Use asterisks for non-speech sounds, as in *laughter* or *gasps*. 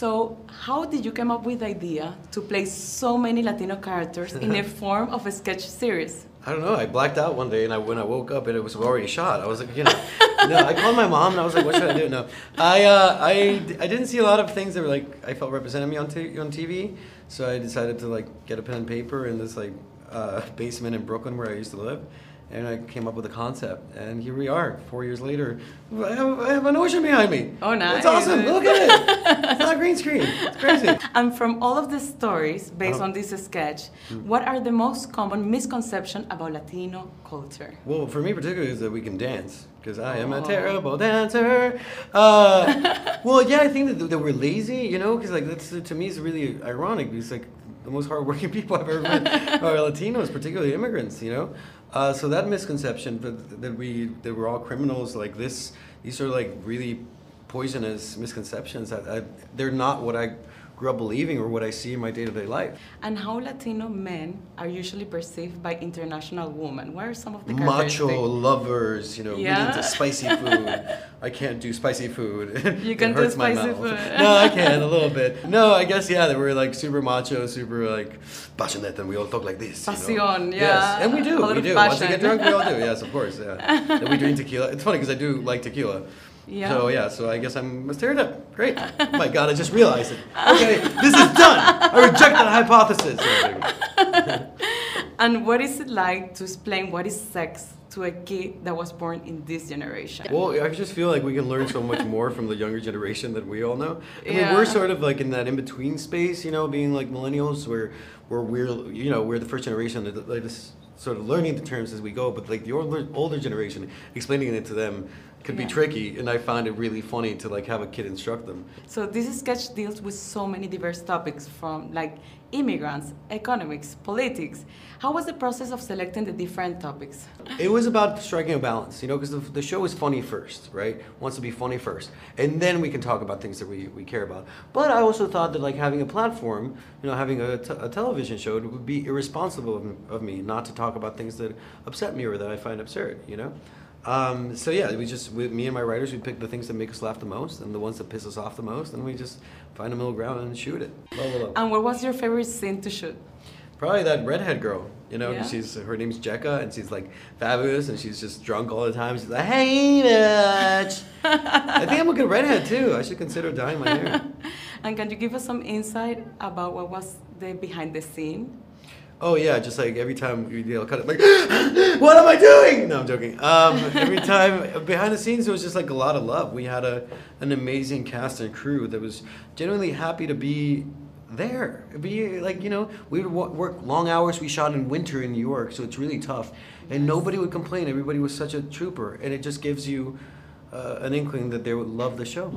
So, how did you come up with the idea to play so many Latino characters in a *laughs* form of a sketch series? I don't know. I blacked out one day, and I, when I woke up, and it was already shot. I was like, you know, *laughs* no. I called my mom, and I was like, what should I do? No, I, uh, I, I didn't see a lot of things that were like I felt represented me on t- on TV, so I decided to like get a pen and paper in this like uh, basement in Brooklyn where I used to live, and I came up with a concept, and here we are, four years later. I have, I have an ocean behind me. Oh, nice. It's awesome. Look at it. Green screen. It's crazy. *laughs* And from all of the stories based Uh-huh. on this sketch, what are the most common misconceptions about Latino culture? Well, for me particularly is that we can dance because I am a Oh. terrible dancer. Uh, *laughs* well, yeah, I think that, that we're lazy, you know, because like that's to me is really ironic because like the most hardworking *laughs* people I've ever met are Latinos, particularly immigrants, you know. Uh, so that misconception that, that we that we're all criminals like this, these are like really poisonous misconceptions. That I, they're not what I grew up believing or what I see in my day to day life. And how Latino men are usually perceived by international women? What are some of the macho lovers, you know, really into spicy *laughs* food. I can't do spicy food. *laughs* You can do hurts my spicy mouth. food. no, I *laughs* can a little bit. No, I guess yeah, that we're like super macho, super like passionate, and we all talk like this. you know? Pasión, Yes, yeah. and we do, we do. Once we get drunk, we all do. Yes, of course. Yeah, and we drink tequila. It's funny because I do like tequila. Yeah. So yeah, so I guess I'm a stereotype. Great. Oh *laughs* my God, I just realized it. Okay, this is done. I reject that hypothesis. *laughs* And what is it like to explain what is sex to a kid that was born in this generation? Well, I just feel like we can learn so much more from the younger generation than we all know. I mean, we're sort of like in that in between space, you know, being like millennials, where where we're you know we're the first generation that like this sort of learning the terms as we go, but like the older older generation explaining it to them could be tricky, and I find it really funny to like have a kid instruct them. So this sketch deals with so many diverse topics from like immigrants, economics, politics. How was the process of selecting the different topics? It was about striking a balance, you know, because the, the show is funny first, right? Wants to be funny first, and then we can talk about things that we, we care about. But I also thought that like having a platform, you know, having a, a television show, it would be irresponsible of, of me not to talk about things that upset me or that I find absurd, you know. Um, so yeah, we just we, me and my writers we pick the things that make us laugh the most and the ones that piss us off the most, and we just find a middle ground and shoot it. Blah, blah, blah. And what was your favorite scene to shoot? Probably that redhead girl, you know, Yeah. she's her name's Jekka and she's like fabulous and she's just drunk all the time. She's like, hey, bitch. I think I'm a good redhead too. I should consider dyeing my hair. *laughs* And can you give us some insight about what was the behind the scene? Oh yeah, just like every time we know, cut it, like, *gasps* what am I doing? No, I'm joking. Um, every *laughs* time behind the scenes, it was just like a lot of love. We had a an amazing cast and crew that was genuinely happy to be there. Be like you know, we would work long hours. We shot in winter in New York, so it's really tough, and nobody would complain. Everybody was such a trooper, and it just gives you uh, an inkling that they would love the show.